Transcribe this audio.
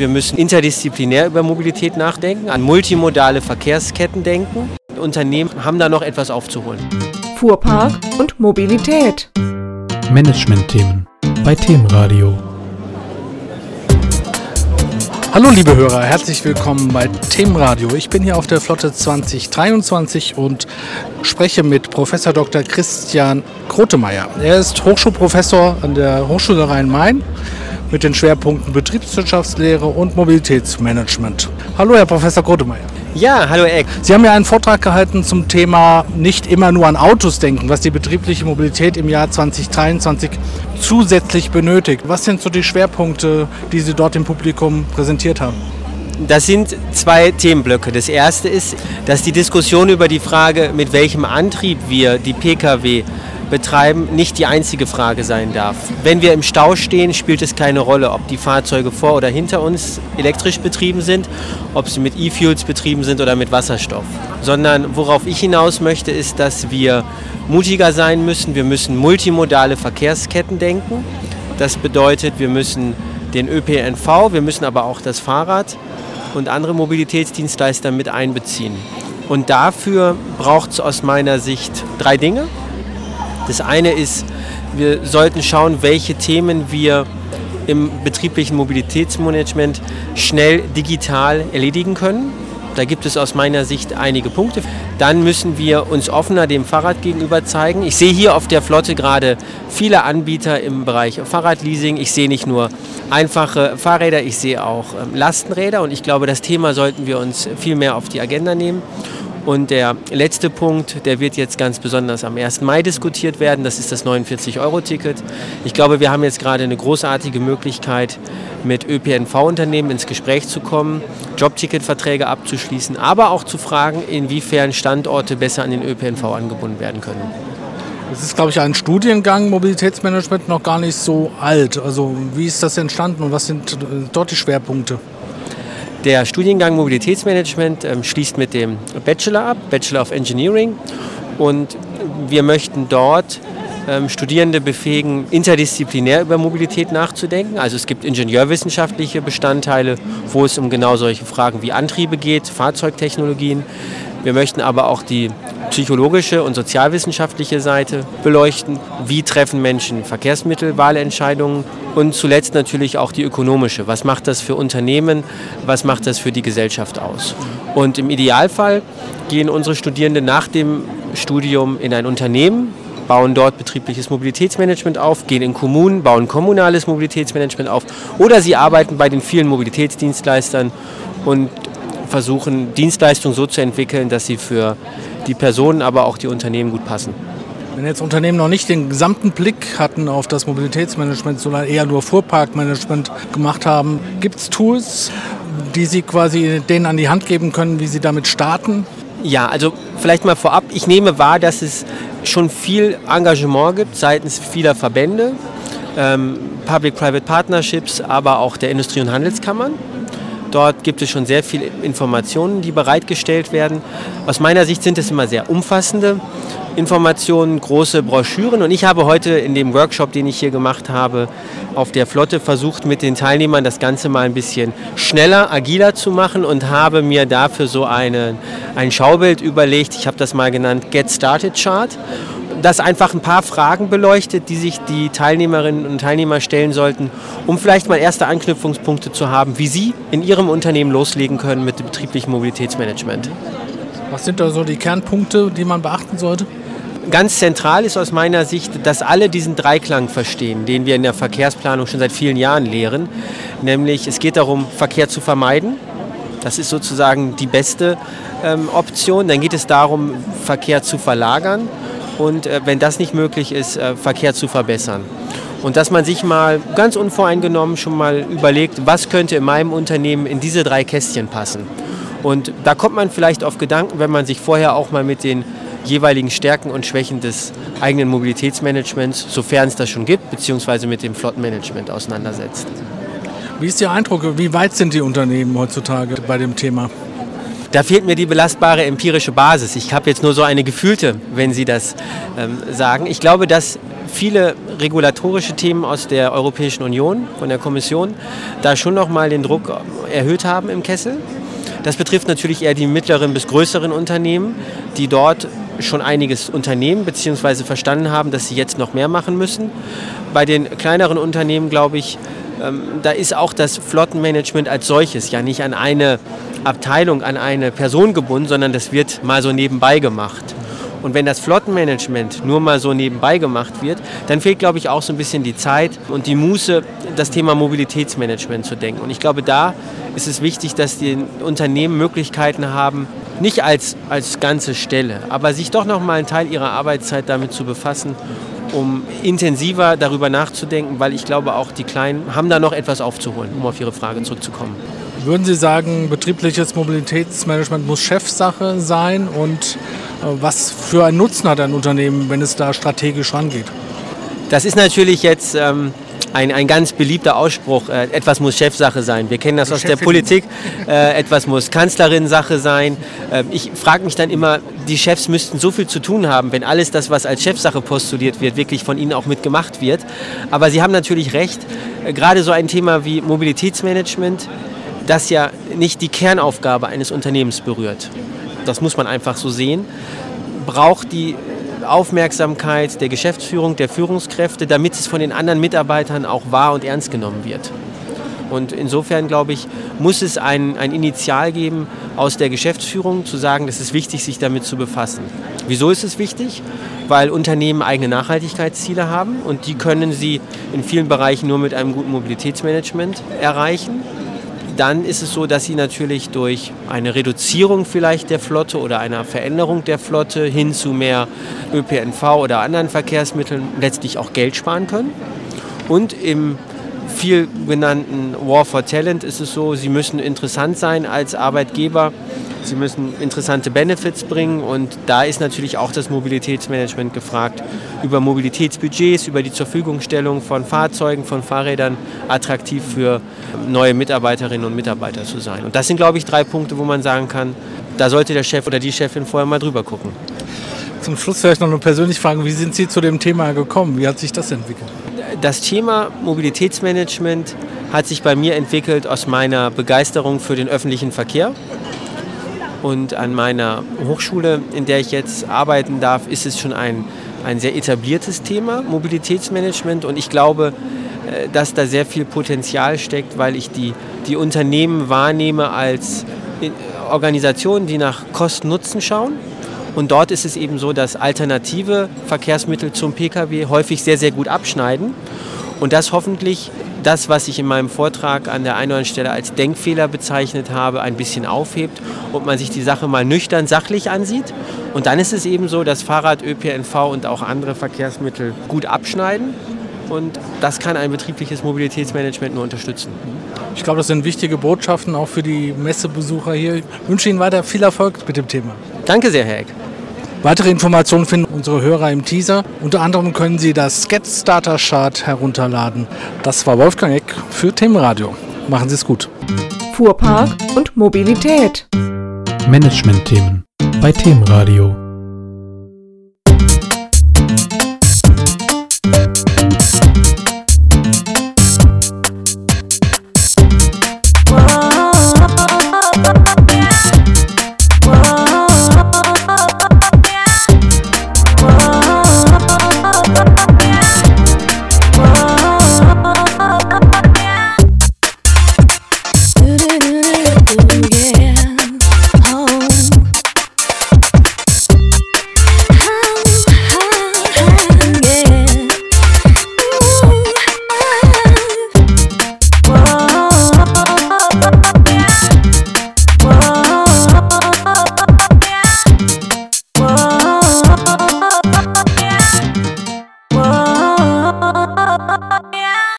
Wir müssen interdisziplinär über Mobilität nachdenken, an multimodale Verkehrsketten denken. Unternehmen haben da noch etwas aufzuholen. Fuhrpark und Mobilität. Management-Themen bei Themenradio. Hallo liebe Hörer, herzlich willkommen bei Themenradio. Ich bin hier auf der Flotte 2023 und spreche mit Professor Dr. Christian Grotemeyer. Er ist Hochschulprofessor an der Hochschule Rhein-Main mit den Schwerpunkten Betriebswirtschaftslehre und Mobilitätsmanagement. Hallo, Herr Professor Grotemeyer. Ja, hallo Eck. Sie haben ja einen Vortrag gehalten zum Thema nicht immer nur an Autos denken, was die betriebliche Mobilität im Jahr 2023 zusätzlich benötigt. Was sind so die Schwerpunkte, die Sie dort im Publikum präsentiert haben? Das sind zwei Themenblöcke. Das erste ist, dass die Diskussion über die Frage, mit welchem Antrieb wir die Pkw betreiben, nicht die einzige Frage sein darf. Wenn wir im Stau stehen, spielt es keine Rolle, ob die Fahrzeuge vor oder hinter uns elektrisch betrieben sind, ob sie mit E-Fuels betrieben sind oder mit Wasserstoff. Sondern worauf ich hinaus möchte, ist, dass wir mutiger sein müssen. Wir müssen multimodale Verkehrsketten denken. Das bedeutet, wir müssen den ÖPNV, wir müssen aber auch das Fahrrad und andere Mobilitätsdienstleister mit einbeziehen. Und dafür braucht es aus meiner Sicht drei Dinge. Das eine ist, wir sollten schauen, welche Themen wir im betrieblichen Mobilitätsmanagement schnell digital erledigen können. Da gibt es aus meiner Sicht einige Punkte. Dann müssen wir uns offener dem Fahrrad gegenüber zeigen. Ich sehe hier auf der Flotte gerade viele Anbieter im Bereich Fahrradleasing. Ich sehe nicht nur einfache Fahrräder, ich sehe auch ähm, Lastenräder und ich glaube, das Thema sollten wir uns viel mehr auf die Agenda nehmen. Und der letzte Punkt, der wird jetzt ganz besonders am 1. Mai diskutiert werden, das ist das 49-Euro-Ticket. Ich glaube, wir haben jetzt gerade eine großartige Möglichkeit, mit ÖPNV-Unternehmen ins Gespräch zu kommen, Jobticketverträge abzuschließen, aber auch zu fragen, inwiefern Standorte besser an den ÖPNV angebunden werden können. Es ist, glaube ich, ein Studiengang Mobilitätsmanagement noch gar nicht so alt. Also wie ist das entstanden und was sind dort die Schwerpunkte? Der Studiengang Mobilitätsmanagement ähm, schließt mit dem Bachelor ab, Bachelor of Engineering. Und wir möchten dort ähm, Studierende befähigen, interdisziplinär über Mobilität nachzudenken. Also es gibt ingenieurwissenschaftliche Bestandteile, wo es um genau solche Fragen wie Antriebe geht, Fahrzeugtechnologien. Wir möchten aber auch die psychologische und sozialwissenschaftliche Seite beleuchten. Wie treffen Menschen Verkehrsmittelwahlentscheidungen? Und zuletzt natürlich auch die ökonomische. Was macht das für Unternehmen? Was macht das für die Gesellschaft aus? Und im Idealfall gehen unsere Studierenden nach dem Studium in ein Unternehmen, bauen dort betriebliches Mobilitätsmanagement auf, gehen in Kommunen, bauen kommunales Mobilitätsmanagement auf oder sie arbeiten bei den vielen Mobilitätsdienstleistern und versuchen, Dienstleistungen so zu entwickeln, dass sie für die Personen, aber auch die Unternehmen gut passen. Wenn jetzt Unternehmen noch nicht den gesamten Blick hatten auf das Mobilitätsmanagement, sondern eher nur Fuhrparkmanagement gemacht haben, gibt es Tools, die Sie quasi denen an die Hand geben können, wie sie damit starten? Ja, also vielleicht mal vorab, ich nehme wahr, dass es schon viel Engagement gibt seitens vieler Verbände, ähm, Public-Private Partnerships, aber auch der Industrie- und Handelskammern. Dort gibt es schon sehr viele Informationen, die bereitgestellt werden. Aus meiner Sicht sind es immer sehr umfassende Informationen, große Broschüren. Und ich habe heute in dem Workshop, den ich hier gemacht habe, auf der Flotte versucht, mit den Teilnehmern das Ganze mal ein bisschen schneller, agiler zu machen und habe mir dafür so eine, ein Schaubild überlegt. Ich habe das mal genannt Get Started Chart das einfach ein paar Fragen beleuchtet, die sich die Teilnehmerinnen und Teilnehmer stellen sollten, um vielleicht mal erste Anknüpfungspunkte zu haben, wie sie in ihrem Unternehmen loslegen können mit dem betrieblichen Mobilitätsmanagement. Was sind da so die Kernpunkte, die man beachten sollte? Ganz zentral ist aus meiner Sicht, dass alle diesen Dreiklang verstehen, den wir in der Verkehrsplanung schon seit vielen Jahren lehren. Nämlich es geht darum, Verkehr zu vermeiden. Das ist sozusagen die beste ähm, Option. Dann geht es darum, Verkehr zu verlagern und äh, wenn das nicht möglich ist, äh, Verkehr zu verbessern. Und dass man sich mal ganz unvoreingenommen schon mal überlegt, was könnte in meinem Unternehmen in diese drei Kästchen passen. Und da kommt man vielleicht auf Gedanken, wenn man sich vorher auch mal mit den jeweiligen Stärken und Schwächen des eigenen Mobilitätsmanagements, sofern es das schon gibt, beziehungsweise mit dem Flottenmanagement auseinandersetzt. Wie ist Ihr Eindruck? Wie weit sind die Unternehmen heutzutage bei dem Thema? Da fehlt mir die belastbare empirische Basis. Ich habe jetzt nur so eine gefühlte, wenn Sie das ähm, sagen. Ich glaube, dass viele regulatorische Themen aus der Europäischen Union, von der Kommission, da schon noch mal den Druck erhöht haben im Kessel. Das betrifft natürlich eher die mittleren bis größeren Unternehmen, die dort schon einiges unternehmen bzw. verstanden haben, dass sie jetzt noch mehr machen müssen. Bei den kleineren Unternehmen, glaube ich, ähm, da ist auch das Flottenmanagement als solches ja nicht an eine Abteilung, an eine Person gebunden, sondern das wird mal so nebenbei gemacht. Und wenn das Flottenmanagement nur mal so nebenbei gemacht wird, dann fehlt, glaube ich, auch so ein bisschen die Zeit und die Muße, das Thema Mobilitätsmanagement zu denken. Und ich glaube, da ist es wichtig, dass die Unternehmen Möglichkeiten haben, nicht als, als ganze Stelle, aber sich doch noch mal einen Teil ihrer Arbeitszeit damit zu befassen, um intensiver darüber nachzudenken, weil ich glaube, auch die Kleinen haben da noch etwas aufzuholen, um auf Ihre Frage zurückzukommen. Würden Sie sagen, betriebliches Mobilitätsmanagement muss Chefsache sein und äh, was für einen Nutzen hat ein Unternehmen, wenn es da strategisch rangeht? Das ist natürlich jetzt ähm, ein, ein ganz beliebter Ausspruch. Äh, etwas muss Chefsache sein. Wir kennen das aus der Politik. Äh, etwas muss Kanzlerin-Sache sein. Äh, ich frage mich dann immer, die Chefs müssten so viel zu tun haben, wenn alles das, was als Chefsache postuliert wird, wirklich von ihnen auch mitgemacht wird. Aber Sie haben natürlich recht. Äh, gerade so ein Thema wie Mobilitätsmanagement, das ja nicht die Kernaufgabe eines Unternehmens berührt das muss man einfach so sehen, braucht die Aufmerksamkeit der Geschäftsführung, der Führungskräfte, damit es von den anderen Mitarbeitern auch wahr und ernst genommen wird. Und insofern, glaube ich, muss es ein, ein Initial geben aus der Geschäftsführung, zu sagen, es ist wichtig, sich damit zu befassen. Wieso ist es wichtig? Weil Unternehmen eigene Nachhaltigkeitsziele haben und die können sie in vielen Bereichen nur mit einem guten Mobilitätsmanagement erreichen dann ist es so, dass sie natürlich durch eine Reduzierung vielleicht der Flotte oder einer Veränderung der Flotte hin zu mehr ÖPNV oder anderen Verkehrsmitteln letztlich auch Geld sparen können. Und im viel genannten War for Talent ist es so, sie müssen interessant sein als Arbeitgeber Sie müssen interessante Benefits bringen und da ist natürlich auch das Mobilitätsmanagement gefragt, über Mobilitätsbudgets, über die Zurverfügungstellung von Fahrzeugen, von Fahrrädern attraktiv für neue Mitarbeiterinnen und Mitarbeiter zu sein. Und das sind, glaube ich, drei Punkte, wo man sagen kann, da sollte der Chef oder die Chefin vorher mal drüber gucken. Zum Schluss vielleicht noch eine persönliche Frage. Wie sind Sie zu dem Thema gekommen? Wie hat sich das entwickelt? Das Thema Mobilitätsmanagement hat sich bei mir entwickelt aus meiner Begeisterung für den öffentlichen Verkehr. Und an meiner Hochschule, in der ich jetzt arbeiten darf, ist es schon ein, ein sehr etabliertes Thema, Mobilitätsmanagement. Und ich glaube, äh, dass da sehr viel Potenzial steckt, weil ich die, die Unternehmen wahrnehme als äh, Organisationen, die nach Kosten-Nutzen schauen. Und dort ist es eben so, dass alternative Verkehrsmittel zum Pkw häufig sehr, sehr gut abschneiden. Und das hoffentlich das, was ich in meinem Vortrag an der einen oder anderen Stelle als Denkfehler bezeichnet habe, ein bisschen aufhebt und man sich die Sache mal nüchtern sachlich ansieht. Und dann ist es eben so, dass Fahrrad, ÖPNV und auch andere Verkehrsmittel gut abschneiden. Und das kann ein betriebliches Mobilitätsmanagement nur unterstützen. Ich glaube, das sind wichtige Botschaften auch für die Messebesucher hier. Ich wünsche Ihnen weiter viel Erfolg mit dem Thema. Danke sehr, Herr Eck. Weitere Informationen finden unsere Hörer im Teaser. Unter anderem können Sie das Get Starter Chart herunterladen. Das war Wolfgang Eck für Themenradio. Machen Sie es gut. Fuhrpark und Mobilität. Management-Themen bei Themenradio.